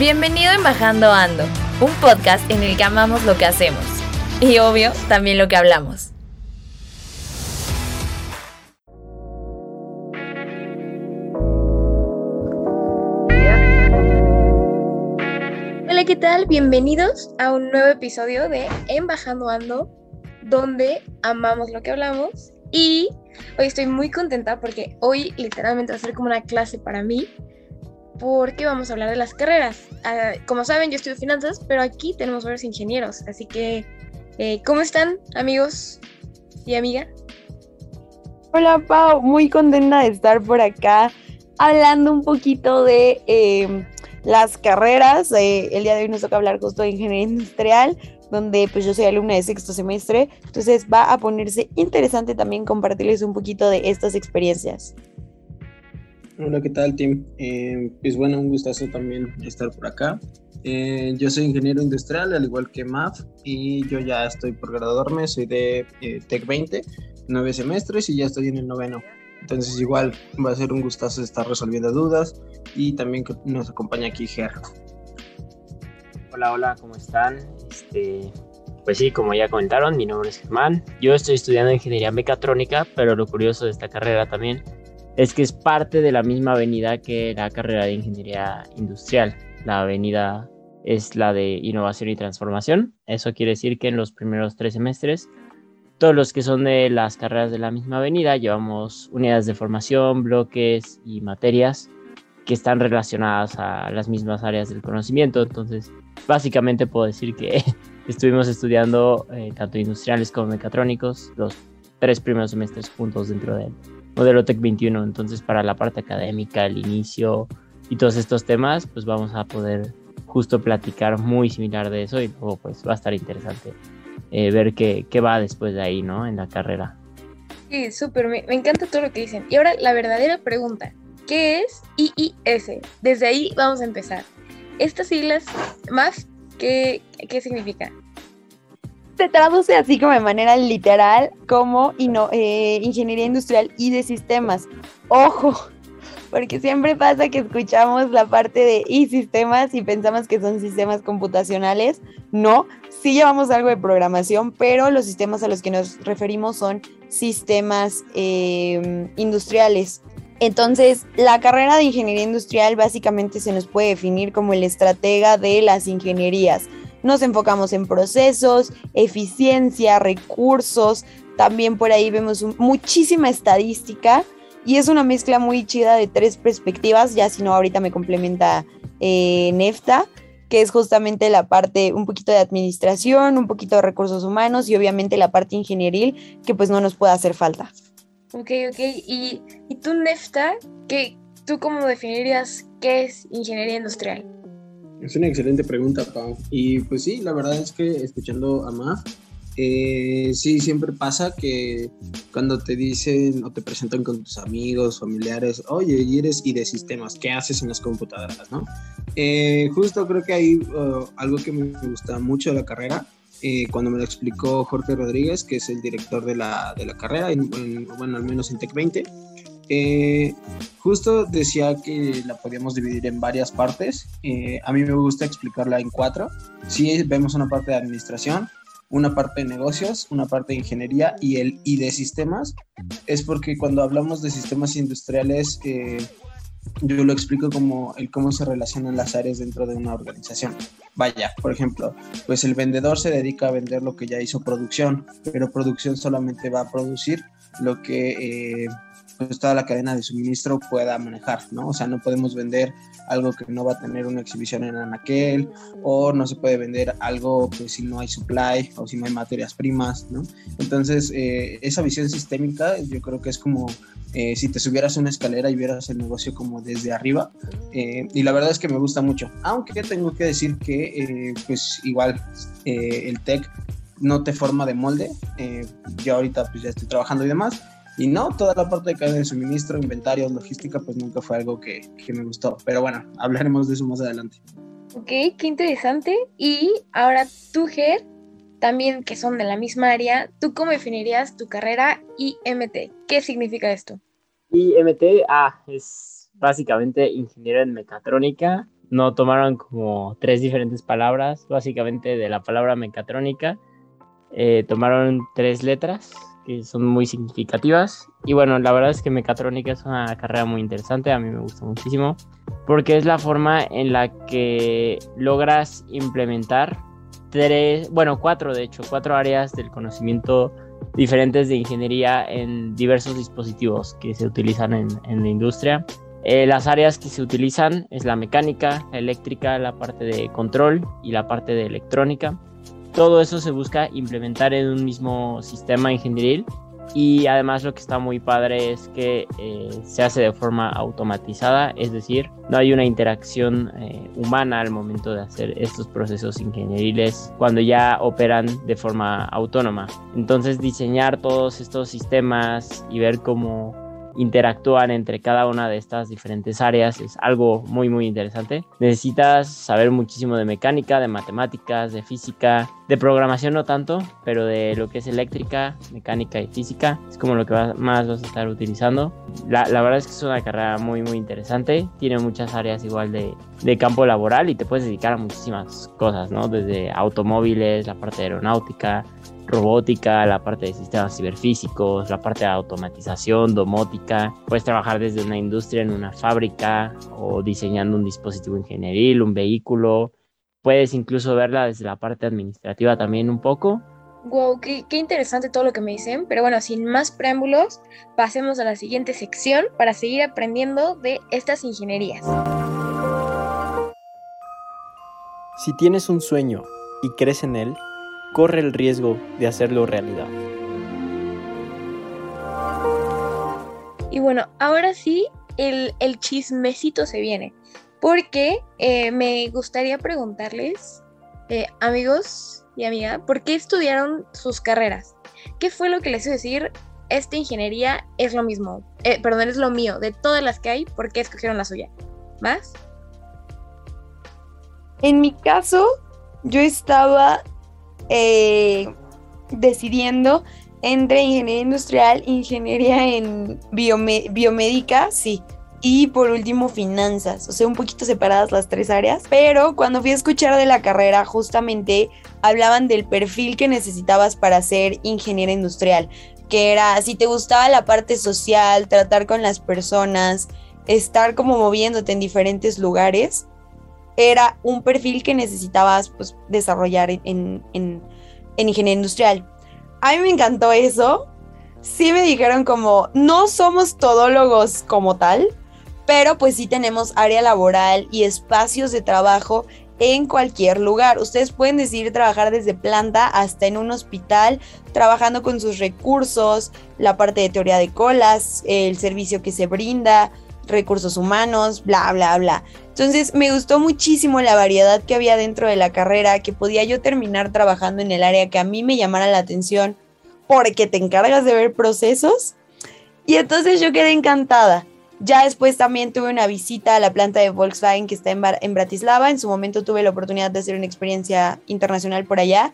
Bienvenido en Bajando Ando, un podcast en el que amamos lo que hacemos y obvio también lo que hablamos. Hola, ¿qué tal? Bienvenidos a un nuevo episodio de En Bajando Ando, donde amamos lo que hablamos. Y hoy estoy muy contenta porque hoy literalmente va a ser como una clase para mí, porque vamos a hablar de las carreras. Ah, como saben, yo estudio finanzas, pero aquí tenemos varios ingenieros, así que, eh, ¿cómo están, amigos y amiga? Hola, Pau, muy contenta de estar por acá hablando un poquito de eh, las carreras. Eh, el día de hoy nos toca hablar justo de ingeniería industrial, donde pues yo soy alumna de sexto semestre, entonces va a ponerse interesante también compartirles un poquito de estas experiencias. Hola, ¿qué tal, Tim? Eh, pues bueno, un gustazo también estar por acá. Eh, yo soy ingeniero industrial, al igual que MAF, y yo ya estoy por graduarme, soy de eh, Tech 20, nueve semestres y ya estoy en el noveno. Entonces igual va a ser un gustazo estar resolviendo dudas y también que nos acompaña aquí Ger. Hola, hola, ¿cómo están? Este, pues sí, como ya comentaron, mi nombre es Germán. Yo estoy estudiando ingeniería mecatrónica, pero lo curioso de esta carrera también es que es parte de la misma avenida que la carrera de ingeniería industrial. La avenida es la de innovación y transformación. Eso quiere decir que en los primeros tres semestres, todos los que son de las carreras de la misma avenida, llevamos unidades de formación, bloques y materias que están relacionadas a las mismas áreas del conocimiento. Entonces, básicamente puedo decir que estuvimos estudiando eh, tanto industriales como mecatrónicos los tres primeros semestres juntos dentro del modelo Tech 21. Entonces, para la parte académica, el inicio y todos estos temas, pues vamos a poder justo platicar muy similar de eso y luego pues va a estar interesante eh, ver qué, qué, va después de ahí, ¿no? En la carrera. Sí, súper, me, me encanta todo lo que dicen. Y ahora la verdadera pregunta, ¿qué es IIS? Desde ahí vamos a empezar. Estas siglas, más, ¿qué, qué significa? Se traduce así como de manera literal como eh, ingeniería industrial y de sistemas. Ojo, porque siempre pasa que escuchamos la parte de y sistemas y pensamos que son sistemas computacionales. No, sí llevamos algo de programación, pero los sistemas a los que nos referimos son sistemas eh, industriales. Entonces, la carrera de ingeniería industrial básicamente se nos puede definir como el estratega de las ingenierías. Nos enfocamos en procesos, eficiencia, recursos, también por ahí vemos muchísima estadística y es una mezcla muy chida de tres perspectivas, ya si no ahorita me complementa eh, Nefta, que es justamente la parte un poquito de administración, un poquito de recursos humanos y obviamente la parte ingenieril que pues no nos puede hacer falta. Ok, ok. ¿Y, y tú, Nefta, ¿qué, tú cómo definirías qué es ingeniería industrial? Es una excelente pregunta, Pau. Y pues sí, la verdad es que escuchando a Maf, eh, sí, siempre pasa que cuando te dicen o te presentan con tus amigos, familiares, oye, y eres y de sistemas, ¿qué haces en las computadoras, no? Eh, justo creo que hay uh, algo que me gusta mucho de la carrera, eh, cuando me lo explicó Jorge Rodríguez, que es el director de la, de la carrera, en, en, bueno, al menos en Tech 20, eh, justo decía que la podíamos dividir en varias partes. Eh, a mí me gusta explicarla en cuatro. Sí, vemos una parte de administración, una parte de negocios, una parte de ingeniería y el y de sistemas. Es porque cuando hablamos de sistemas industriales, eh, yo lo explico como el cómo se relacionan las áreas dentro de una organización. Vaya, por ejemplo, pues el vendedor se dedica a vender lo que ya hizo producción, pero producción solamente va a producir lo que pues toda la cadena de suministro pueda manejar, ¿no? O sea, no podemos vender algo que no va a tener una exhibición en anaquel o no se puede vender algo pues si no hay supply o si no hay materias primas, ¿no? Entonces, eh, esa visión sistémica yo creo que es como eh, si te subieras una escalera y vieras el negocio como desde arriba eh, y la verdad es que me gusta mucho, aunque tengo que decir que pues igual el tech no te forma de molde, yo ahorita pues ya estoy trabajando y demás, y no, toda la parte de cadena de suministro, inventarios, logística, pues nunca fue algo que, que me gustó. Pero bueno, hablaremos de eso más adelante. Ok, qué interesante. Y ahora tú, Ger, también que son de la misma área, ¿tú cómo definirías tu carrera IMT? ¿Qué significa esto? IMT, ah, es básicamente ingeniero en mecatrónica. No tomaron como tres diferentes palabras, básicamente de la palabra mecatrónica. Eh, tomaron tres letras, que son muy significativas. Y bueno, la verdad es que mecatrónica es una carrera muy interesante, a mí me gusta muchísimo, porque es la forma en la que logras implementar tres, bueno, cuatro de hecho, cuatro áreas del conocimiento diferentes de ingeniería en diversos dispositivos que se utilizan en, en la industria. Eh, las áreas que se utilizan es la mecánica, la eléctrica, la parte de control y la parte de electrónica todo eso se busca implementar en un mismo sistema ingenieril y además lo que está muy padre es que eh, se hace de forma automatizada, es decir, no hay una interacción eh, humana al momento de hacer estos procesos ingenieriles cuando ya operan de forma autónoma. Entonces diseñar todos estos sistemas y ver cómo interactúan entre cada una de estas diferentes áreas es algo muy muy interesante. Necesitas saber muchísimo de mecánica, de matemáticas, de física, de programación no tanto, pero de lo que es eléctrica, mecánica y física es como lo que más vas a estar utilizando. La, la, verdad es que es una carrera muy muy interesante, tiene muchas áreas igual de, de campo laboral y te puedes dedicar a muchísimas cosas, ¿no? Desde automóviles, la parte aeronáutica, robótica, la parte de sistemas ciberfísicos, la parte de automatización, domótica. Puedes trabajar desde una industria en una fábrica o diseñando un dispositivo ingenieril, un vehículo. Puedes incluso verla desde la parte administrativa también un poco. Wow, qué, qué, interesante todo lo que me dicen. Pero bueno, sin más preámbulos, pasemos a la siguiente sección para seguir aprendiendo de estas ingenierías. Si tienes un sueño y crees en él, corre el riesgo de hacerlo realidad. Y bueno, ahora sí, el, chismecito se viene, porque eh, me gustaría preguntarles, eh, amigos y amiga, ¿por qué estudiaron sus carreras? ¿Qué fue lo que les hizo decir, esta ingeniería es lo mismo, eh, perdón, es lo mío, de todas las que hay, ¿por qué escogieron la suya? ¿Más? En mi caso, yo estaba eh, decidiendo entre ingeniería industrial, ingeniería en biomédica, sí. Y por último, finanzas, o sea, un poquito separadas las tres áreas. Pero cuando fui a escuchar de la carrera, justamente hablaban del perfil que necesitabas para ser ingeniera industrial, que era si te gustaba la parte social, tratar con las personas, estar como moviéndote en diferentes lugares, era un perfil que necesitabas pues, desarrollar en, en, ingeniería industrial. A mí me encantó eso. Sí me dijeron como, no somos todólogos como tal, pero pues sí tenemos área laboral y espacios de trabajo en cualquier lugar. Ustedes pueden decidir trabajar desde planta hasta en un hospital, trabajando con sus recursos, la parte de teoría de colas, el servicio que se brinda, recursos humanos, bla, bla, bla. Entonces me gustó muchísimo la variedad que había dentro de la carrera, que podía yo terminar trabajando en el área que a mí me llamara la atención, porque te encargas de ver procesos. Y entonces yo quedé encantada. Ya después también tuve una visita a la planta de Volkswagen que está en, en Bratislava. En su momento tuve la oportunidad de hacer una experiencia internacional por allá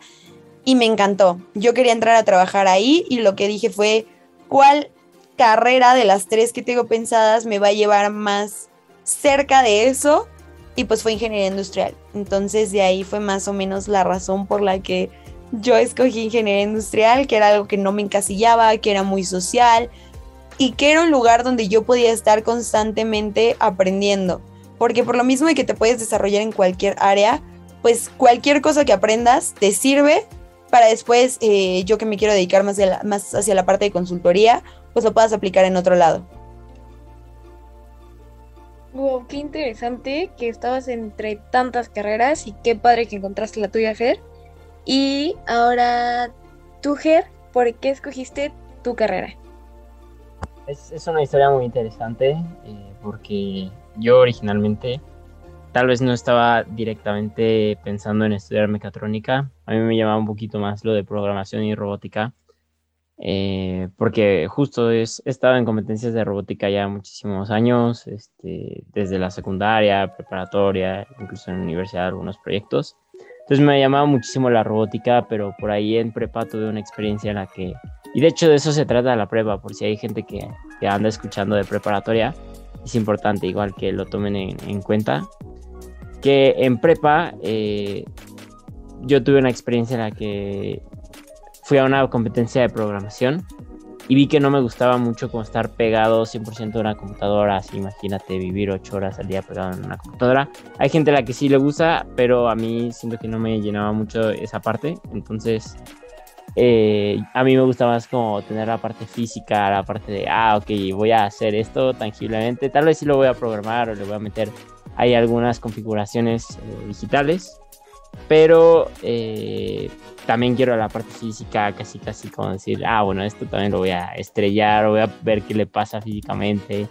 y me encantó. Yo quería entrar a trabajar ahí y lo que dije fue, ¿cuál carrera de las tres que tengo pensadas me va a llevar más cerca de eso y pues fue ingeniería industrial. Entonces de ahí fue más o menos la razón por la que yo escogí ingeniería industrial, que era algo que no me encasillaba, que era muy social y que era un lugar donde yo podía estar constantemente aprendiendo. Porque por lo mismo de que te puedes desarrollar en cualquier área, pues cualquier cosa que aprendas te sirve para después, eh, yo que me quiero dedicar más, más hacia la parte de consultoría, pues lo puedas aplicar en otro lado. Wow, qué interesante que estabas entre tantas carreras y qué padre que encontraste la tuya, Fer. Y ahora, tú, Ger, ¿por qué escogiste tu carrera? Es, es una historia muy interesante eh, porque yo originalmente tal vez no estaba directamente pensando en estudiar mecatrónica. A mí me llamaba un poquito más lo de programación y robótica. Eh, porque justo es, he estado en competencias de robótica ya muchísimos años, este, desde la secundaria, preparatoria, incluso en la universidad, algunos proyectos. Entonces me llamaba muchísimo la robótica, pero por ahí en prepa tuve una experiencia en la que, y de hecho de eso se trata la prueba, por si hay gente que, que anda escuchando de preparatoria, es importante igual que lo tomen en, en cuenta, que en prepa eh, yo tuve una experiencia en la que fui a una competencia de programación y vi que no me gustaba mucho como estar pegado 100% a una computadora, así imagínate vivir 8 horas al día pegado en una computadora. Hay gente a la que sí le gusta, pero a mí siento que no me llenaba mucho esa parte, entonces eh, a mí me gusta más como tener la parte física, la parte de, ah, ok, voy a hacer esto tangiblemente, tal vez sí lo voy a programar o le voy a meter ahí algunas configuraciones eh, digitales, pero eh, también quiero la parte física, casi casi como decir, ah, bueno, esto también lo voy a estrellar, voy a ver qué le pasa físicamente,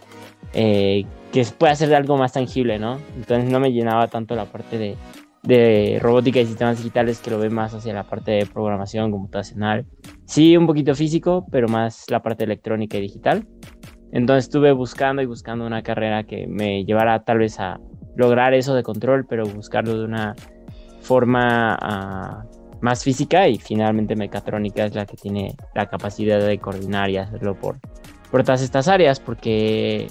eh, que pueda ser algo más tangible, ¿no? Entonces no me llenaba tanto la parte de, de robótica y sistemas digitales que lo ve más hacia la parte de programación computacional. Sí, un poquito físico, pero más la parte electrónica y digital. Entonces estuve buscando y buscando una carrera que me llevara tal vez a lograr eso de control, pero buscarlo de una forma uh, más física y finalmente mecatrónica es la que tiene la capacidad de coordinar y hacerlo por, por todas estas áreas porque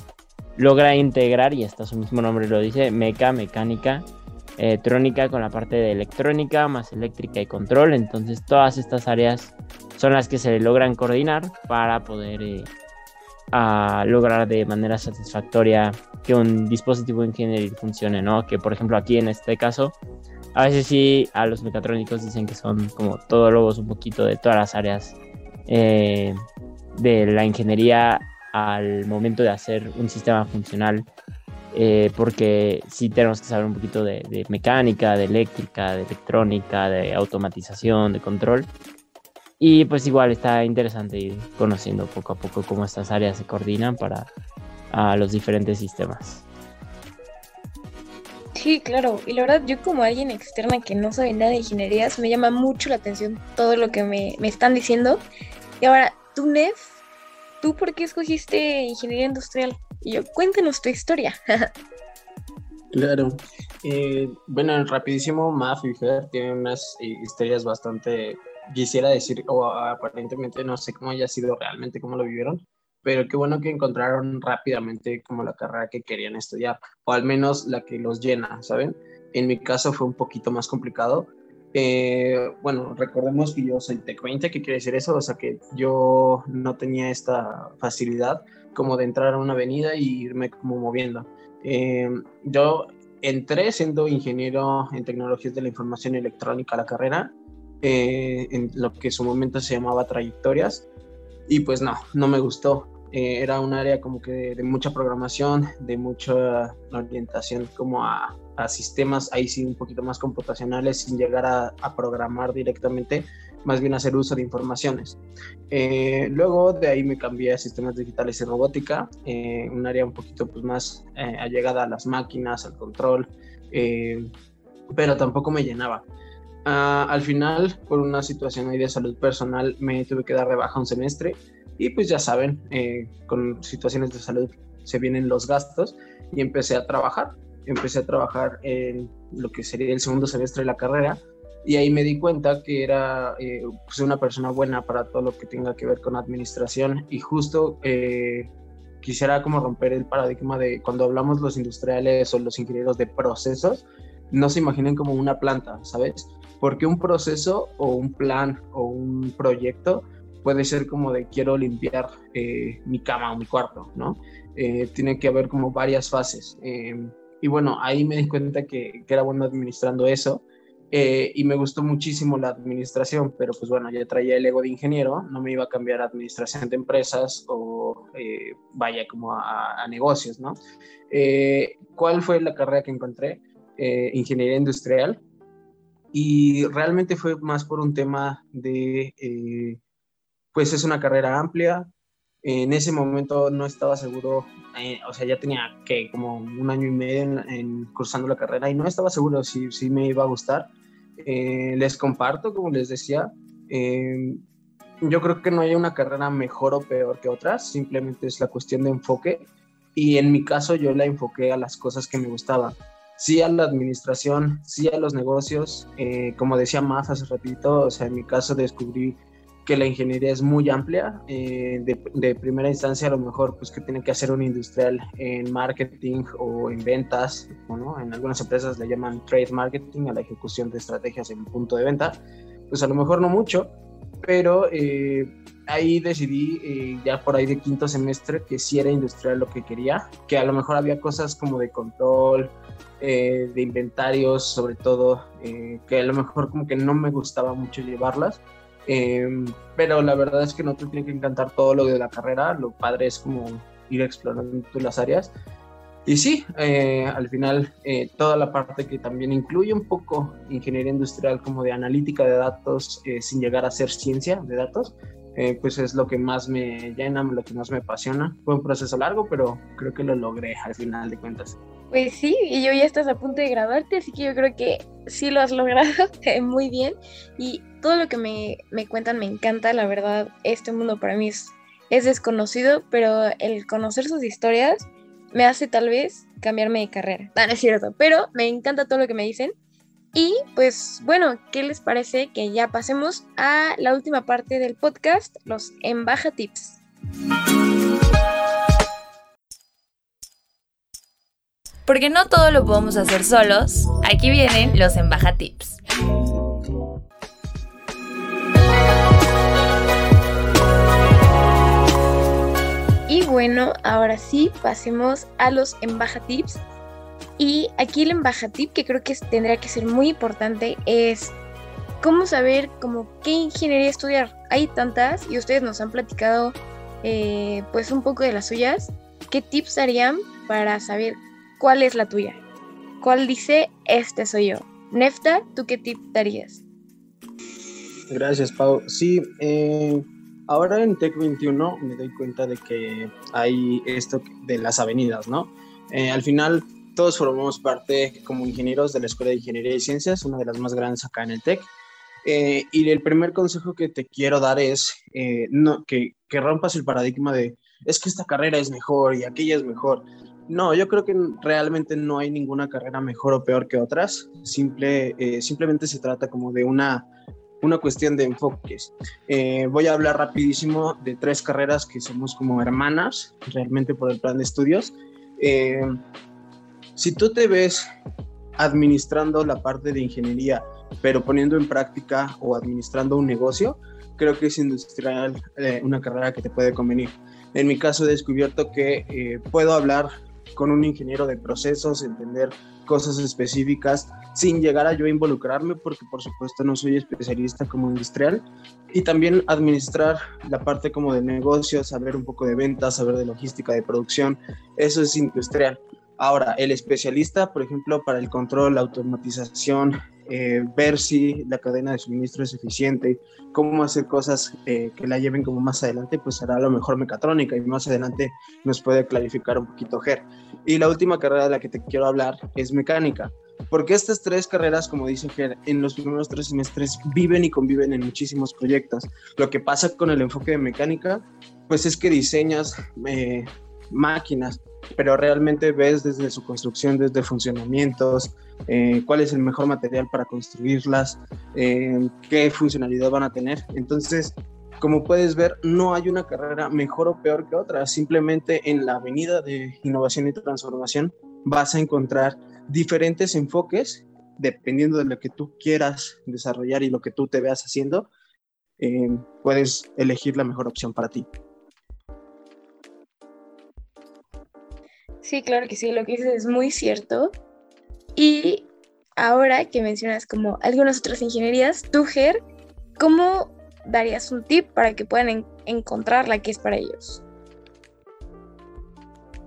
logra integrar, y hasta su mismo nombre lo dice, meca, mecánica, eh, trónica con la parte de electrónica, más eléctrica y control. Entonces todas estas áreas son las que se logran coordinar para poder eh, lograr de manera satisfactoria que un dispositivo ingeniería funcione, ¿no? Que por ejemplo aquí en este caso, a veces sí a los mecatrónicos dicen que son como todólogos un poquito de todas las áreas eh, de la ingeniería al momento de hacer un sistema funcional, eh, porque sí tenemos que saber un poquito de, de mecánica, de eléctrica, de electrónica, de automatización, de control. Y pues igual está interesante ir conociendo poco a poco cómo estas áreas se coordinan para a los diferentes sistemas. Sí, claro. Y la verdad, yo como alguien externa que no sabe nada de ingenierías, me llama mucho la atención todo lo que me, me están diciendo. Y ahora, tú, Nef, ¿tú por qué escogiste ingeniería industrial? Y yo, cuéntanos tu historia. claro. Eh, bueno, rapidísimo, Maf y Fer tienen unas eh, historias bastante quisiera decir, o aparentemente no sé cómo haya sido realmente, cómo lo vivieron, pero qué bueno que encontraron rápidamente como la carrera que querían estudiar, o al menos la que los llena, ¿saben? En mi caso fue un poquito más complicado. Eh, bueno, recordemos que yo soy Tech 20, ¿qué quiere decir eso? O sea que yo no tenía esta facilidad como de entrar a una avenida y irme como moviendo. Eh, yo entré siendo ingeniero en tecnologías de la información electrónica a la carrera eh, en lo que en su momento se llamaba trayectorias y pues no, no me gustó. Eh, era un área como que de, mucha programación, de mucha orientación como a, sistemas, ahí sí un poquito más computacionales, sin llegar a, programar directamente, más bien hacer uso de informaciones. Eh, luego de ahí me cambié a sistemas digitales y robótica, un área un poquito pues, más allegada a las máquinas, al control, pero tampoco me llenaba. Uh, al final, por una situación ahí de salud personal, me tuve que dar de baja un semestre y pues ya saben, eh, con situaciones de salud se vienen los gastos y empecé a trabajar. Empecé a trabajar en lo que sería el segundo semestre de la carrera y ahí me di cuenta que era eh, pues una persona buena para todo lo que tenga que ver con administración y justo eh, quisiera como romper el paradigma de cuando hablamos los industriales o los ingenieros de procesos, no se imaginen como una planta, ¿sabes? Porque un proceso o un plan o un proyecto puede ser como de quiero limpiar eh, mi cama o mi cuarto, ¿no? Eh, tiene que haber como varias fases. Em, y bueno, ahí me di cuenta que, que era bueno administrando eso. Eh, y me gustó muchísimo la administración, pero pues bueno, ya traía el ego de ingeniero, no me iba a cambiar a administración de empresas o eh, vaya como a, negocios, ¿no? Eh, ¿Cuál fue la carrera que encontré? ingeniería industrial. Y realmente fue más por un tema de, pues es una carrera amplia, en ese momento no estaba seguro, o sea, ya tenía que como un año y medio en, cursando la carrera y no estaba seguro si, si me iba a gustar. les comparto, como les decía, yo creo que no hay una carrera mejor o peor que otras, simplemente es la cuestión de enfoque y en mi caso yo la enfoqué a las cosas que me gustaban. Sí a la administración, sí a los negocios, eh, como decía más hace ratito, o sea, en mi caso descubrí que la ingeniería es muy amplia. Eh, de, primera instancia, a lo mejor, pues que tiene que hacer un industrial en marketing o en ventas. ¿no? En algunas empresas le llaman trade marketing a la ejecución de estrategias en punto de venta. Pues a lo mejor no mucho, pero eh, ahí decidí eh, ya por ahí de quinto semestre que sí era industrial lo que quería, que a lo mejor había cosas como de control, eh, de inventarios sobre todo, que a lo mejor como que no me gustaba mucho llevarlas, pero la verdad es que no te tiene que encantar todo lo de la carrera, lo padre es como ir explorando las áreas. Y sí, eh, al final eh, toda la parte que también incluye un poco ingeniería industrial como de analítica de datos eh, sin llegar a ser ciencia de datos, pues es lo que más me llena, lo que más me apasiona. Fue un proceso largo, pero creo que lo logré al final de cuentas. Pues sí, y yo ya estás a punto de graduarte, así que yo creo que sí lo has logrado muy bien. Y todo lo que me, me cuentan me encanta, la verdad, este mundo para mí es, es desconocido, pero el conocer sus historias me hace tal vez cambiarme de carrera. No, no es cierto, pero me encanta todo lo que me dicen. Y pues bueno, ¿qué les parece que ya pasemos a la última parte del podcast, los Embaja Tips? Porque no todo lo podemos hacer solos, aquí vienen los Embaja Tips. bueno, ahora sí, pasemos a los embaja tips. Y aquí el embaja tip que creo que tendría que ser muy importante es cómo saber como qué ingeniería estudiar. Hay tantas y ustedes nos han platicado eh, pues un poco de las suyas. ¿Qué tips darían para saber cuál es la tuya? ¿Cuál dice este soy yo? Nefta, ¿tú qué tip darías? Gracias, Pau. Sí, eh, Ahora en Tech 21 me doy cuenta de que hay esto de las avenidas, ¿no? Eh, al final todos formamos parte como ingenieros de la Escuela de Ingeniería y Ciencias, una de las más grandes acá en el TEC. Eh, y el primer consejo que te quiero dar es eh, no, que, que, rompas el paradigma de es que esta carrera es mejor y aquella es mejor. No, yo creo que realmente no hay ninguna carrera mejor o peor que otras. Simple, simplemente se trata como de una una cuestión de enfoques. Eh, voy a hablar rapidísimo de tres carreras que somos como hermanas, realmente por el plan de estudios. Eh, si tú te ves administrando la parte de ingeniería, pero poniendo en práctica o administrando un negocio, creo que es industrial eh, una carrera que te puede convenir. En mi caso he descubierto que puedo hablar con un ingeniero de procesos, entender cosas específicas sin llegar a yo involucrarme porque por supuesto no soy especialista como industrial y también administrar la parte como de negocios, saber un poco de ventas, saber de logística, de producción, eso es industrial. Ahora, el especialista, por ejemplo, para el control, la automatización, eh, ver si la cadena de suministro es eficiente, cómo hacer cosas eh, que la lleven como más adelante, pues será a lo mejor mecatrónica y más adelante nos puede clarificar un poquito GER. Y la última carrera de la que te quiero hablar es mecánica, porque estas tres carreras, como dice GER, en los primeros tres semestres viven y conviven en muchísimos proyectos. Lo que pasa con el enfoque de mecánica, pues es que diseñas eh, máquinas, pero realmente ves desde su construcción, desde funcionamientos, eh, cuál es el mejor material para construirlas, eh, qué funcionalidad van a tener. Entonces, como puedes ver, no hay una carrera mejor o peor que otra, simplemente en la avenida de innovación y transformación vas a encontrar diferentes enfoques dependiendo de lo que tú quieras desarrollar y lo que tú te veas haciendo, eh, puedes elegir la mejor opción para ti. Sí, claro que sí, lo que dices es muy cierto. Y ahora que mencionas como algunas otras ingenierías, tú, Ger, ¿cómo darías un tip para que puedan encontrar la que es para ellos?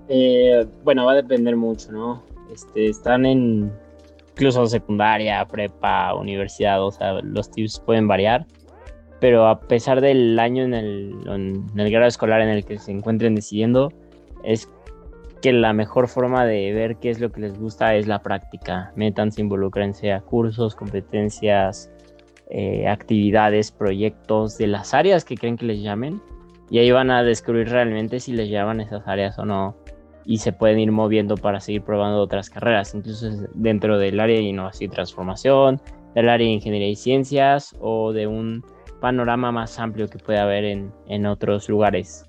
Eh, bueno, va a depender mucho, ¿no? Este, están en incluso secundaria, prepa, universidad, o sea, los tips pueden variar, pero a pesar del año en el, en el grado escolar en el que se encuentren decidiendo, es que la mejor forma de ver qué es lo que les gusta es la práctica. Métanse, involucrense a cursos, competencias, eh, actividades, proyectos de las áreas que creen que les llamen. Y ahí van a descubrir realmente si les llaman esas áreas o no y se pueden ir moviendo para seguir probando otras carreras, incluso dentro del área de innovación y transformación, del área de ingeniería y ciencias o de un panorama más amplio que puede haber en, en otros lugares.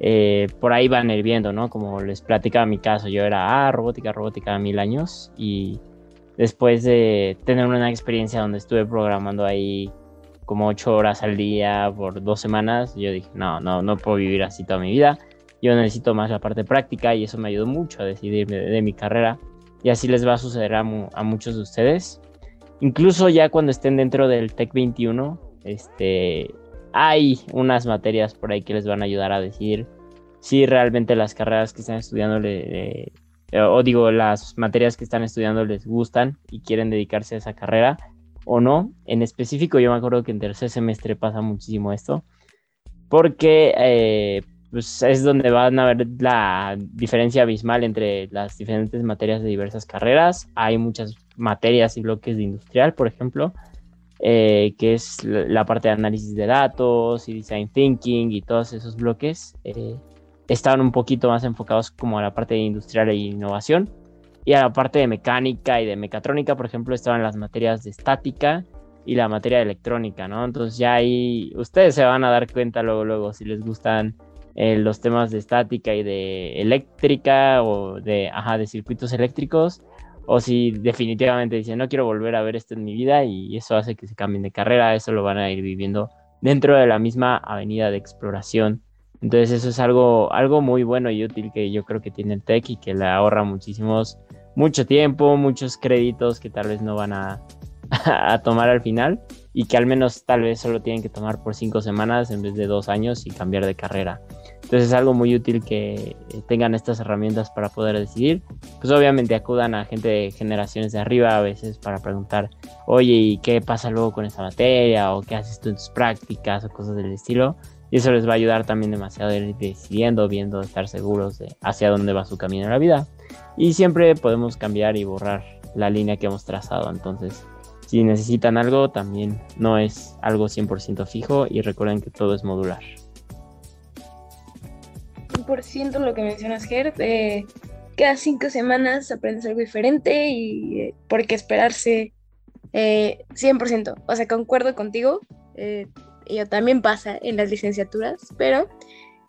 Eh, por ahí van ir viendo, ¿no? Como les platicaba mi caso, yo era, ah, robótica, robótica, mil años y después de tener una experiencia donde estuve programando ahí como ocho horas al día por dos semanas, yo dije, no, no, no puedo vivir así toda mi vida yo necesito más la parte práctica y eso me ayudó mucho a decidirme de, mi carrera. Y así les va a suceder a, muchos de ustedes. Incluso ya cuando estén dentro del TEC 21, este, hay unas materias por ahí que les van a ayudar a decidir si realmente las carreras que están estudiando, o digo, las materias que están estudiando les gustan y quieren dedicarse a esa carrera o no. En específico, yo me acuerdo que en tercer semestre pasa muchísimo esto, porque eh, pues es donde van a ver la diferencia abismal entre las diferentes materias de diversas carreras. Hay muchas materias y bloques de industrial, por ejemplo, eh, que es la parte de análisis de datos y design thinking y todos esos bloques. Eh, estaban un poquito más enfocados como a la parte de industrial e innovación. Y a la parte de mecánica y de mecatrónica, por ejemplo, estaban las materias de estática y la materia de electrónica, ¿no? Entonces ya ahí ustedes se van a dar cuenta luego, luego, si les gustan eh, los temas de estática y de eléctrica o de, ajá, de circuitos eléctricos, o si definitivamente dicen no quiero volver a ver esto en mi vida y eso hace que se cambien de carrera, eso lo van a ir viviendo dentro de la misma avenida de exploración. Entonces eso es algo, algo muy bueno y útil que yo creo que tiene el TEC y que le ahorra muchísimos, mucho tiempo, muchos créditos que tal vez no van a, a tomar al final y que al menos tal vez solo tienen que tomar por cinco semanas en vez de dos años y cambiar de carrera. Entonces es algo muy útil que eh, tengan estas herramientas para poder decidir. Pues obviamente acudan a gente de generaciones de arriba a veces para preguntar, oye, ¿y qué pasa luego con esta materia? ¿O qué haces tú en tus prácticas? O cosas del estilo. Y eso les va a ayudar también demasiado a ir decidiendo, viendo, estar seguros de hacia dónde va su camino en la vida. Y siempre podemos cambiar y borrar la línea que hemos trazado. Entonces, si necesitan algo, también no es algo 100% fijo y recuerden que todo es modular. 100% lo que mencionas, Ger. Eh, cada cinco semanas aprendes algo diferente y eh, por qué esperarse 100%. Eh, o sea, concuerdo contigo. Eh, yo también pasa en las licenciaturas, pero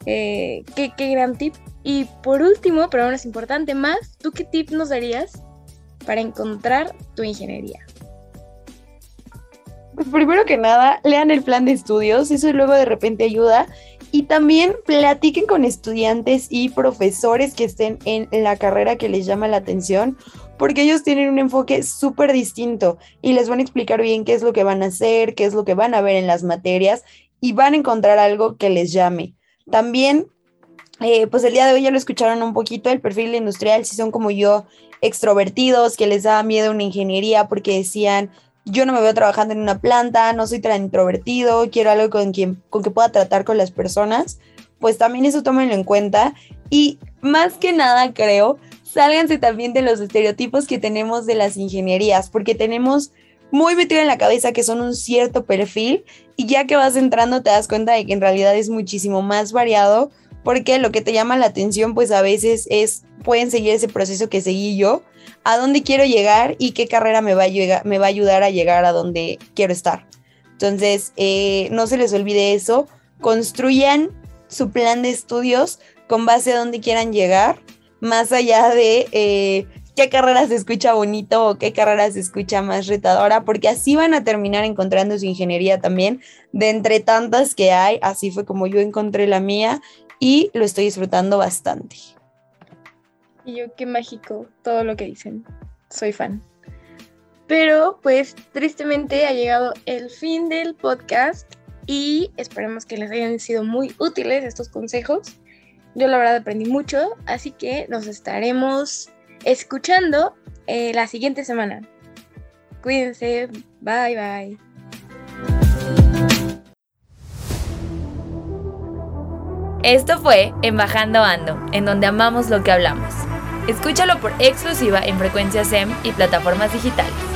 qué, qué gran tip. Y por último, pero aún es importante más, ¿tú qué tip nos darías para encontrar tu ingeniería? Pues primero que nada, lean el plan de estudios, eso luego de repente ayuda. Y también platiquen con estudiantes y profesores que estén en la carrera que les llama la atención, porque ellos tienen un enfoque súper distinto y les van a explicar bien qué es lo que van a hacer, qué es lo que van a ver en las materias y van a encontrar algo que les llame. También, eh, pues el día de hoy ya lo escucharon un poquito, el perfil industrial, si son como yo, extrovertidos, que les da miedo una ingeniería porque decían, yo no me veo trabajando en una planta, no soy tan introvertido, quiero algo con quien con que pueda tratar con las personas, pues también eso tómenlo en cuenta. Y más que nada creo, sálganse también de los estereotipos que tenemos de las ingenierías, porque tenemos muy metido en la cabeza que son un cierto perfil y ya que vas entrando te das cuenta de que en realidad es muchísimo más variado porque lo que te llama la atención pues a veces es pueden seguir ese proceso que seguí yo a dónde quiero llegar y qué carrera me va a, ayudar a llegar a donde quiero estar. Entonces, eh, no se les olvide eso. Construyan su plan de estudios con base a dónde quieran llegar, más allá de eh, qué carrera se escucha bonito o qué carrera se escucha más retadora, porque así van a terminar encontrando su ingeniería también. De entre tantas que hay, así fue como yo encontré la mía y lo estoy disfrutando bastante. Y yo, qué mágico todo lo que dicen. Soy fan. Pero pues tristemente ha llegado el fin del podcast y esperemos que les hayan sido muy útiles estos consejos. Yo la verdad aprendí mucho, así que nos estaremos escuchando eh, la siguiente semana. Cuídense, bye bye. Esto fue Embajando Ando, en donde amamos lo que hablamos. Escúchalo por exclusiva en frecuencia SEM y plataformas digitales.